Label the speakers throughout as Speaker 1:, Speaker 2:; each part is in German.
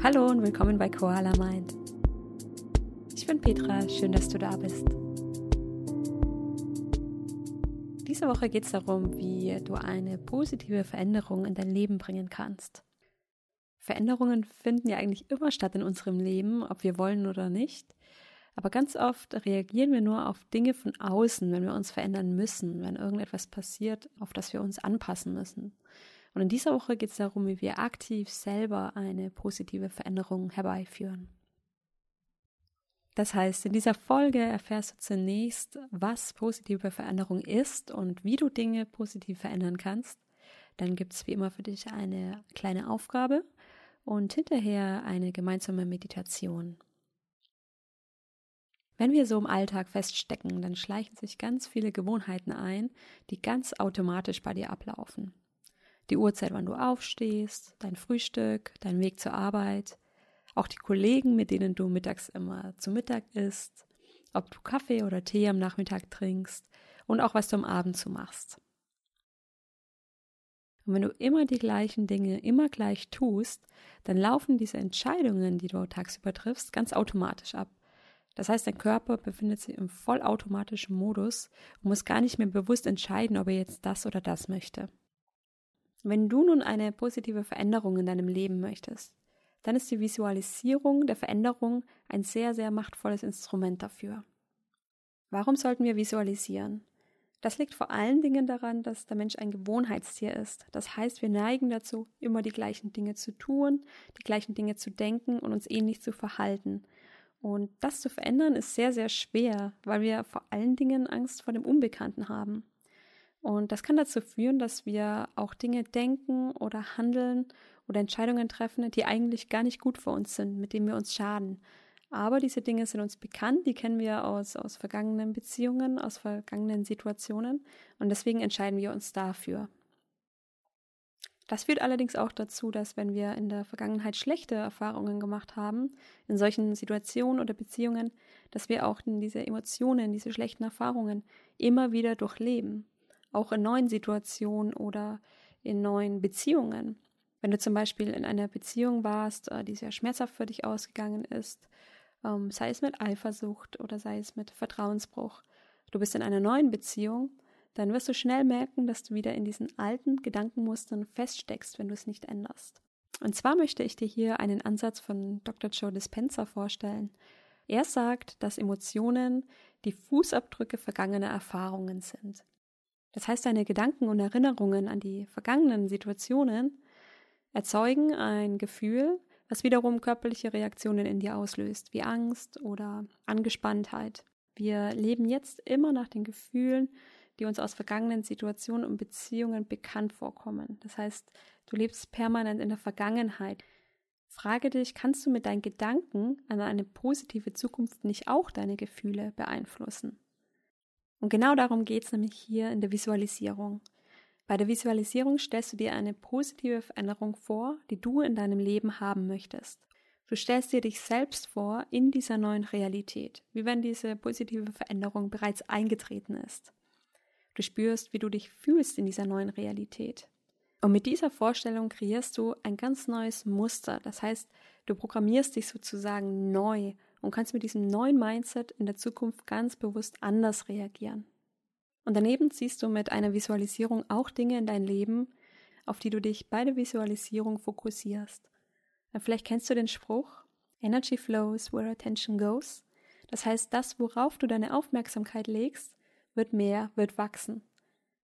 Speaker 1: Hallo und willkommen bei Koala Mind. Ich bin Petra, schön, dass du da bist. Diese Woche geht es darum, wie du eine positive Veränderung in dein Leben bringen kannst. Veränderungen finden ja eigentlich immer statt in unserem Leben, ob wir wollen oder nicht. Aber ganz oft reagieren wir nur auf Dinge von außen, wenn wir uns verändern müssen, wenn irgendetwas passiert, auf das wir uns anpassen müssen. Und in dieser Woche geht es darum, wie wir aktiv selber eine positive Veränderung herbeiführen. Das heißt, in dieser Folge erfährst du zunächst, was positive Veränderung ist und wie du Dinge positiv verändern kannst. Dann gibt es wie immer für dich eine kleine Aufgabe und hinterher eine gemeinsame Meditation. Wenn wir so im Alltag feststecken, dann schleichen sich ganz viele Gewohnheiten ein, die ganz automatisch bei dir ablaufen die Uhrzeit, wann du aufstehst, dein Frühstück, dein Weg zur Arbeit, auch die Kollegen, mit denen du mittags immer zu Mittag isst, ob du Kaffee oder Tee am Nachmittag trinkst und auch was du am Abend zu machst. Und wenn du immer die gleichen Dinge immer gleich tust, dann laufen diese Entscheidungen, die du tagsüber triffst, ganz automatisch ab. Das heißt, dein Körper befindet sich im vollautomatischen Modus und muss gar nicht mehr bewusst entscheiden, ob er jetzt das oder das möchte. Wenn du nun eine positive Veränderung in deinem Leben möchtest, dann ist die Visualisierung der Veränderung ein sehr, sehr machtvolles Instrument dafür. Warum sollten wir visualisieren? Das liegt vor allen Dingen daran, dass der Mensch ein Gewohnheitstier ist. Das heißt, wir neigen dazu, immer die gleichen Dinge zu tun, die gleichen Dinge zu denken und uns ähnlich zu verhalten. Und das zu verändern ist sehr, sehr schwer, weil wir vor allen Dingen Angst vor dem Unbekannten haben. Und das kann dazu führen, dass wir auch Dinge denken oder handeln oder Entscheidungen treffen, die eigentlich gar nicht gut für uns sind, mit denen wir uns schaden. Aber diese Dinge sind uns bekannt, die kennen wir aus, aus vergangenen Beziehungen, aus vergangenen Situationen und deswegen entscheiden wir uns dafür. Das führt allerdings auch dazu, dass wenn wir in der Vergangenheit schlechte Erfahrungen gemacht haben, in solchen Situationen oder Beziehungen, dass wir auch diese Emotionen, diese schlechten Erfahrungen immer wieder durchleben auch in neuen Situationen oder in neuen Beziehungen. Wenn du zum Beispiel in einer Beziehung warst, äh, die sehr schmerzhaft für dich ausgegangen ist, ähm, sei es mit Eifersucht oder sei es mit Vertrauensbruch, du bist in einer neuen Beziehung, dann wirst du schnell merken, dass du wieder in diesen alten Gedankenmustern feststeckst, wenn du es nicht änderst. Und zwar möchte ich dir hier einen Ansatz von Dr. Joe Dispenza vorstellen. Er sagt, dass Emotionen die Fußabdrücke vergangener Erfahrungen sind. Das heißt, deine Gedanken und Erinnerungen an die vergangenen Situationen erzeugen ein Gefühl, was wiederum körperliche Reaktionen in dir auslöst, wie Angst oder Angespanntheit. Wir leben jetzt immer nach den Gefühlen, die uns aus vergangenen Situationen und Beziehungen bekannt vorkommen. Das heißt, du lebst permanent in der Vergangenheit. Frage dich, kannst du mit deinen Gedanken an eine positive Zukunft nicht auch deine Gefühle beeinflussen? Und genau darum geht es nämlich hier in der Visualisierung. Bei der Visualisierung stellst du dir eine positive Veränderung vor, die du in deinem Leben haben möchtest. Du stellst dir dich selbst vor in dieser neuen Realität, wie wenn diese positive Veränderung bereits eingetreten ist. Du spürst, wie du dich fühlst in dieser neuen Realität. Und mit dieser Vorstellung kreierst du ein ganz neues Muster. Das heißt, du programmierst dich sozusagen neu und kannst mit diesem neuen Mindset in der Zukunft ganz bewusst anders reagieren. Und daneben ziehst du mit einer Visualisierung auch Dinge in dein Leben, auf die du dich bei der Visualisierung fokussierst. Vielleicht kennst du den Spruch, Energy flows where attention goes. Das heißt, das, worauf du deine Aufmerksamkeit legst, wird mehr, wird wachsen.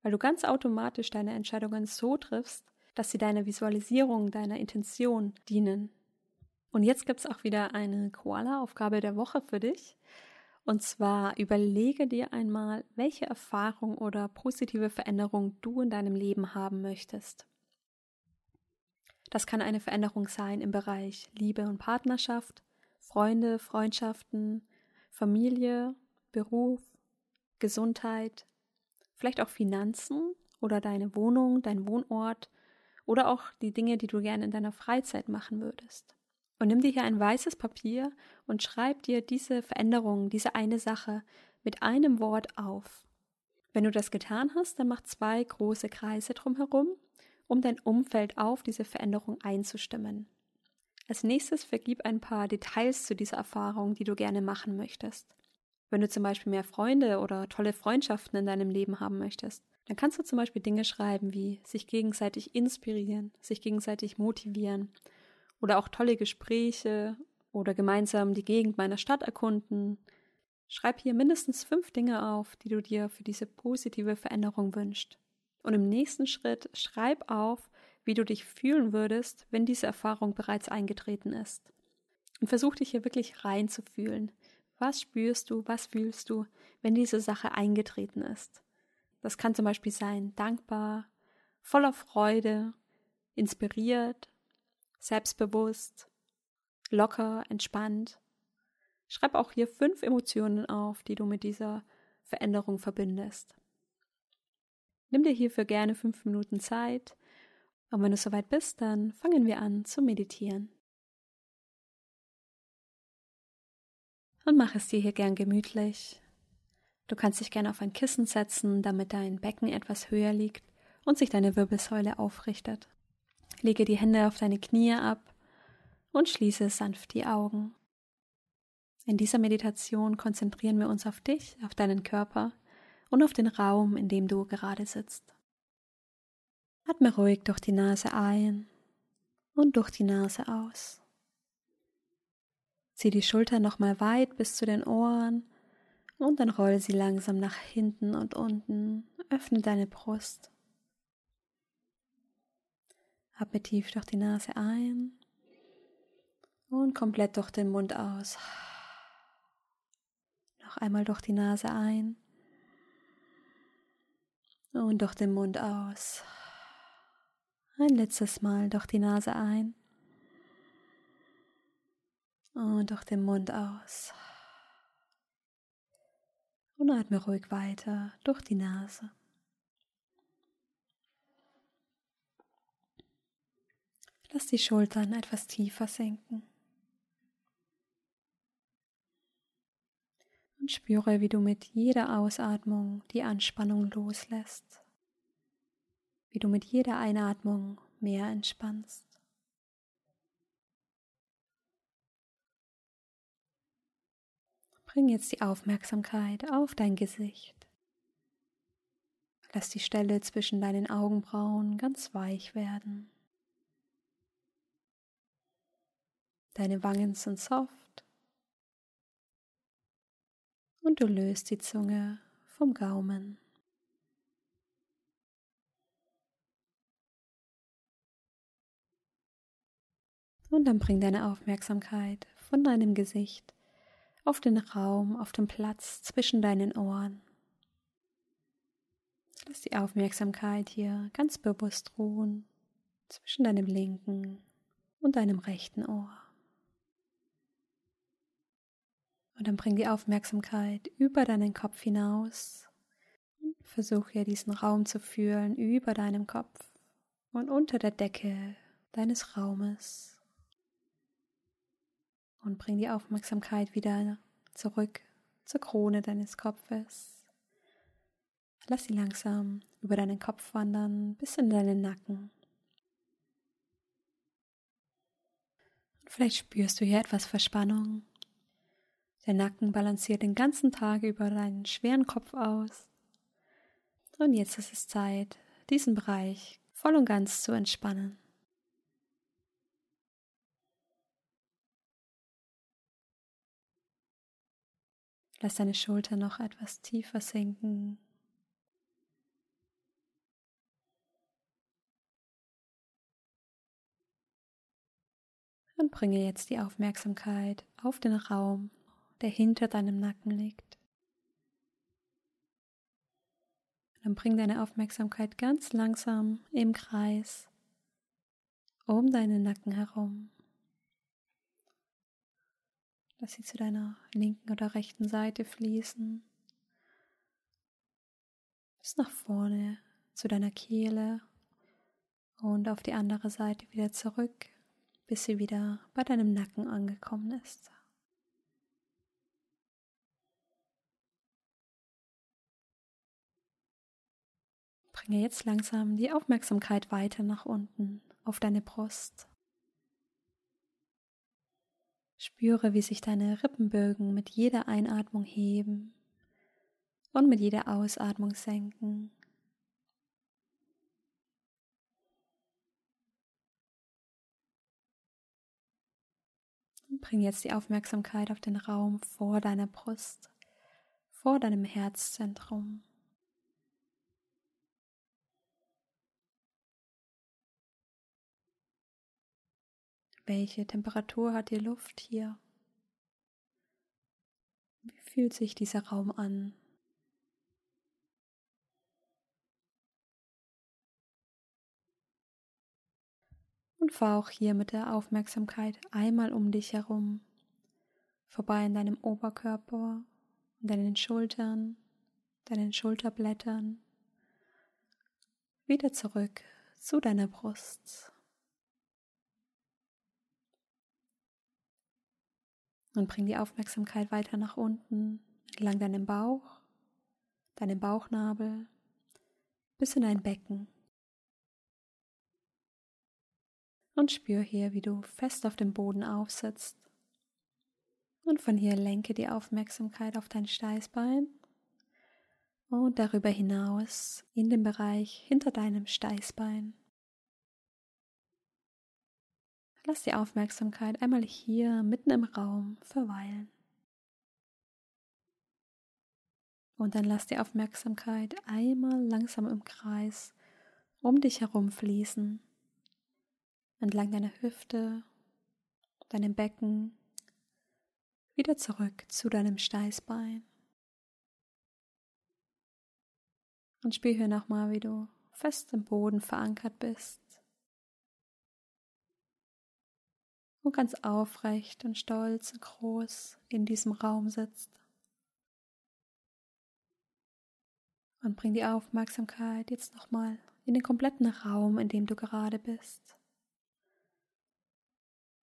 Speaker 1: Weil du ganz automatisch deine Entscheidungen so triffst, dass sie deiner Visualisierung, deiner Intention dienen. Und jetzt gibt es auch wieder eine Koala-Aufgabe der Woche für dich. Und zwar überlege dir einmal, welche Erfahrung oder positive Veränderung du in deinem Leben haben möchtest. Das kann eine Veränderung sein im Bereich Liebe und Partnerschaft, Freunde, Freundschaften, Familie, Beruf, Gesundheit, vielleicht auch Finanzen oder deine Wohnung, dein Wohnort oder auch die Dinge, die du gerne in deiner Freizeit machen würdest. Und nimm dir hier ein weißes Papier und schreib dir diese Veränderung, diese eine Sache mit einem Wort auf. Wenn du das getan hast, dann mach zwei große Kreise drumherum, um dein Umfeld auf diese Veränderung einzustimmen. Als nächstes vergib ein paar Details zu dieser Erfahrung, die du gerne machen möchtest. Wenn du zum Beispiel mehr Freunde oder tolle Freundschaften in deinem Leben haben möchtest, dann kannst du zum Beispiel Dinge schreiben wie sich gegenseitig inspirieren, sich gegenseitig motivieren oder auch tolle Gespräche oder gemeinsam die Gegend meiner Stadt erkunden. Schreib hier mindestens fünf Dinge auf, die du dir für diese positive Veränderung wünschst. Und im nächsten Schritt schreib auf, wie du dich fühlen würdest, wenn diese Erfahrung bereits eingetreten ist. Und versuch dich hier wirklich reinzufühlen. Was spürst du, was fühlst du, wenn diese Sache eingetreten ist? Das kann zum Beispiel sein dankbar, voller Freude, inspiriert, selbstbewusst, locker, entspannt. Schreib auch hier fünf Emotionen auf, die du mit dieser Veränderung verbindest. Nimm dir hierfür gerne fünf Minuten Zeit und wenn du soweit bist, dann fangen wir an zu meditieren. Und mach es dir hier gern gemütlich. Du kannst dich gerne auf ein Kissen setzen, damit dein Becken etwas höher liegt und sich deine Wirbelsäule aufrichtet. Lege die Hände auf deine Knie ab und schließe sanft die Augen. In dieser Meditation konzentrieren wir uns auf dich, auf deinen Körper und auf den Raum, in dem du gerade sitzt. Atme ruhig durch die Nase ein und durch die Nase aus. Zieh die Schulter nochmal weit bis zu den Ohren und dann roll sie langsam nach hinten und unten. Öffne deine Brust. Atme tief durch die Nase ein und komplett durch den Mund aus. Noch einmal durch die Nase ein und durch den Mund aus. Ein letztes Mal durch die Nase ein und durch den Mund aus. Und atme ruhig weiter durch die Nase. Lass die Schultern etwas tiefer sinken. Und spüre, wie du mit jeder Ausatmung die Anspannung loslässt wie du mit jeder Einatmung mehr entspannst. Bring jetzt die Aufmerksamkeit auf dein Gesicht. Lass die Stelle zwischen deinen Augenbrauen ganz weich werden. Deine Wangen sind soft und du löst die Zunge vom Gaumen. Und dann bring deine Aufmerksamkeit von deinem Gesicht auf den Raum, auf den Platz zwischen deinen Ohren. Lass die Aufmerksamkeit hier ganz bewusst ruhen zwischen deinem linken und deinem rechten Ohr. Und dann bring die Aufmerksamkeit über deinen Kopf hinaus. Versuche diesen Raum zu fühlen über deinem Kopf und unter der Decke deines Raumes und bring die Aufmerksamkeit wieder zurück zur Krone deines Kopfes. Lass sie langsam über deinen Kopf wandern bis in deinen Nacken. Und vielleicht spürst du hier etwas Verspannung. Der Nacken balanciert den ganzen Tag über deinen schweren Kopf aus. Und jetzt ist es Zeit, diesen Bereich voll und ganz zu entspannen. Lass deine Schulter noch etwas tiefer sinken. Und bringe jetzt die Aufmerksamkeit auf den Raum, der hinter deinem Nacken liegt. Dann bring deine Aufmerksamkeit ganz langsam im Kreis um deinen Nacken herum. Lass sie zu deiner linken oder rechten Seite fließen. Bis nach vorne zu deiner Kehle und auf die andere Seite wieder zurück, bis sie wieder bei deinem Nacken angekommen ist. Bringe jetzt langsam die Aufmerksamkeit weiter nach unten auf deine Brust. Spüre, wie sich deine Rippenbögen mit jeder Einatmung heben und mit jeder Ausatmung senken. Bring jetzt die Aufmerksamkeit auf den Raum vor deiner Brust, vor deinem Herzzentrum. Welche Temperatur hat die Luft hier? Wie fühlt sich dieser Raum an? Und fahr auch hier mit der Aufmerksamkeit einmal um dich herum, vorbei an deinem Oberkörper, deinen Schultern, deinen Schulterblättern, wieder zurück zu deiner Brust. Und bring die Aufmerksamkeit weiter nach unten, entlang deinem Bauch, deinem Bauchnabel, bis in dein Becken. Und spür hier, wie du fest auf dem Boden aufsitzt. Und von hier lenke die Aufmerksamkeit auf dein Steißbein und darüber hinaus in den Bereich hinter deinem Steißbein. Lass die Aufmerksamkeit einmal hier mitten im Raum verweilen. Und dann lass die Aufmerksamkeit einmal langsam im Kreis um dich herum fließen. Entlang deiner Hüfte, deinem Becken, wieder zurück zu deinem Steißbein. Und spür hier nochmal, wie du fest im Boden verankert bist. Und ganz aufrecht und stolz und groß in diesem Raum sitzt. Und bring die Aufmerksamkeit jetzt nochmal in den kompletten Raum, in dem du gerade bist.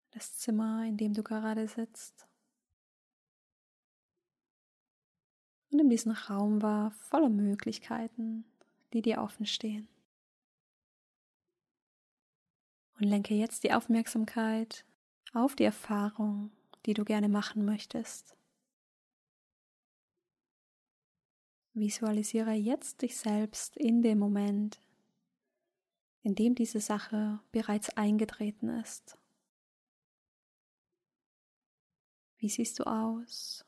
Speaker 1: Das Zimmer, in dem du gerade sitzt. Und in diesem Raum war voller Möglichkeiten, die dir offen stehen. Und lenke jetzt die Aufmerksamkeit auf die Erfahrung, die du gerne machen möchtest. Visualisiere jetzt dich selbst in dem Moment, in dem diese Sache bereits eingetreten ist. Wie siehst du aus?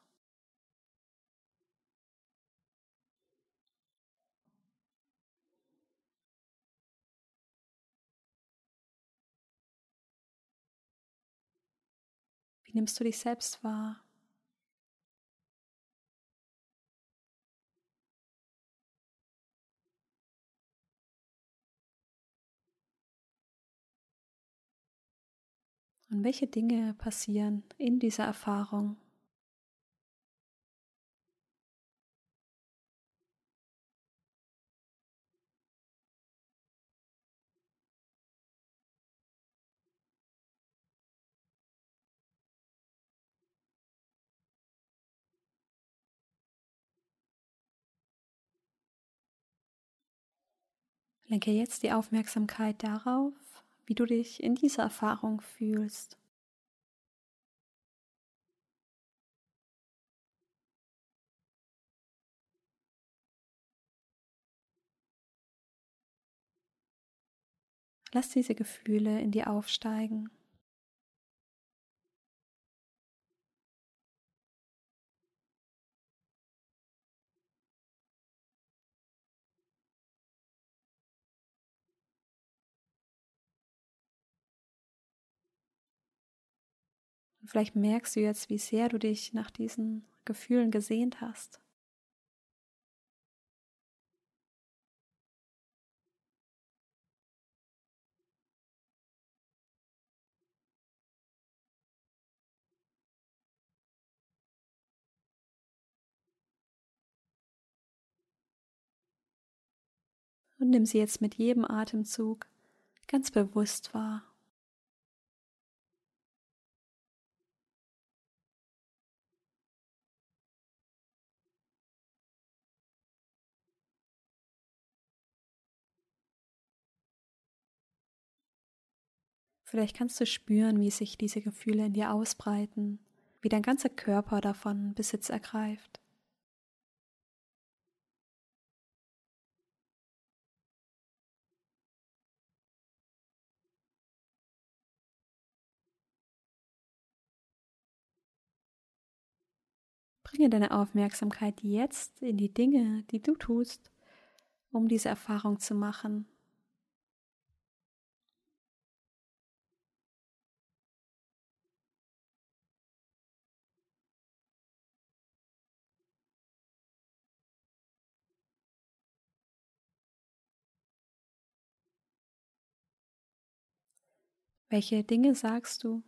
Speaker 1: Nimmst du dich selbst wahr? Und welche Dinge passieren in dieser Erfahrung? Lenke jetzt die Aufmerksamkeit darauf, wie du dich in dieser Erfahrung fühlst. Lass diese Gefühle in dir aufsteigen. Vielleicht merkst du jetzt, wie sehr du dich nach diesen Gefühlen gesehnt hast. Und nimm sie jetzt mit jedem Atemzug ganz bewusst wahr. Vielleicht kannst du spüren, wie sich diese Gefühle in dir ausbreiten, wie dein ganzer Körper davon Besitz ergreift. Bringe deine Aufmerksamkeit jetzt in die Dinge, die du tust, um diese Erfahrung zu machen. Welche Dinge sagst du?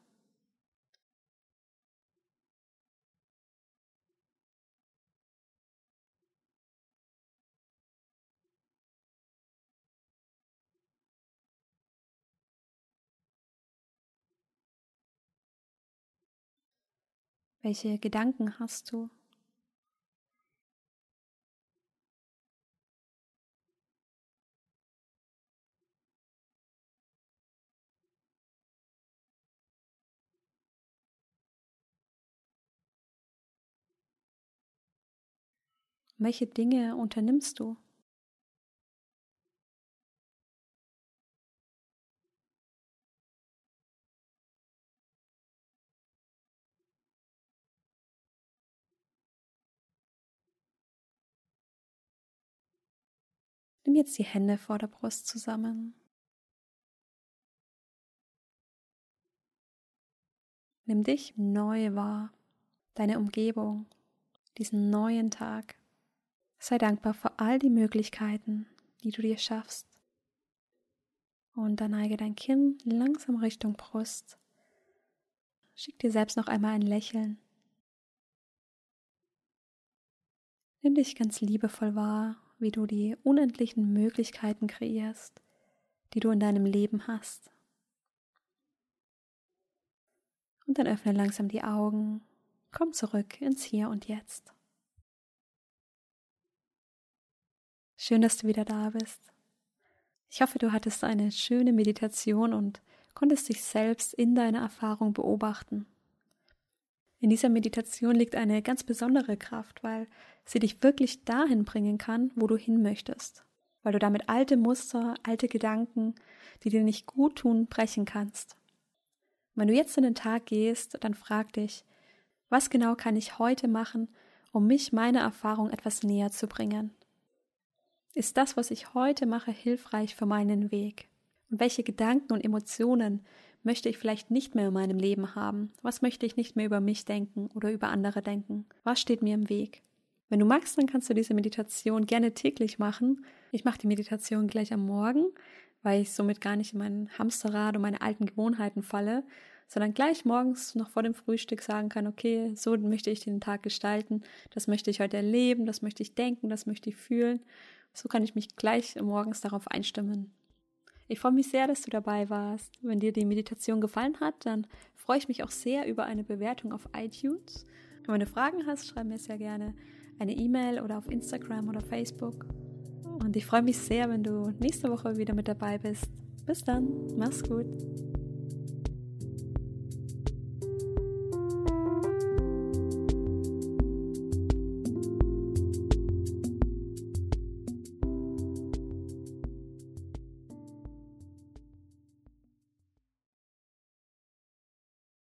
Speaker 1: Welche Gedanken hast du? Welche Dinge unternimmst du? Nimm jetzt die Hände vor der Brust zusammen. Nimm dich neu wahr, deine Umgebung, diesen neuen Tag. Sei dankbar für all die Möglichkeiten, die du dir schaffst. Und dann neige dein Kinn langsam Richtung Brust. Schick dir selbst noch einmal ein Lächeln. Nimm dich ganz liebevoll wahr, wie du die unendlichen Möglichkeiten kreierst, die du in deinem Leben hast. Und dann öffne langsam die Augen, komm zurück ins Hier und Jetzt. Schön, dass du wieder da bist. Ich hoffe, du hattest eine schöne Meditation und konntest dich selbst in deiner Erfahrung beobachten. In dieser Meditation liegt eine ganz besondere Kraft, weil sie dich wirklich dahin bringen kann, wo du hin möchtest. Weil du damit alte Muster, alte Gedanken, die dir nicht gut tun, brechen kannst. Wenn du jetzt in den Tag gehst, dann frag dich, was genau kann ich heute machen, um mich meiner Erfahrung etwas näher zu bringen? Ist das, was ich heute mache, hilfreich für meinen Weg? Und welche Gedanken und Emotionen möchte ich vielleicht nicht mehr in meinem Leben haben? Was möchte ich nicht mehr über mich denken oder über andere denken? Was steht mir im Weg? Wenn du magst, dann kannst du diese Meditation gerne täglich machen. Ich mache die Meditation gleich am Morgen, weil ich somit gar nicht in mein Hamsterrad und meine alten Gewohnheiten falle, sondern gleich morgens noch vor dem Frühstück sagen kann, okay, so möchte ich den Tag gestalten, das möchte ich heute erleben, das möchte ich denken, das möchte ich fühlen so kann ich mich gleich morgens darauf einstimmen. Ich freue mich sehr, dass du dabei warst. Wenn dir die Meditation gefallen hat, dann freue ich mich auch sehr über eine Bewertung auf iTunes. Wenn du Fragen hast, schreib mir sehr gerne eine E-Mail oder auf Instagram oder Facebook. Und ich freue mich sehr, wenn du nächste Woche wieder mit dabei bist. Bis dann, mach's gut.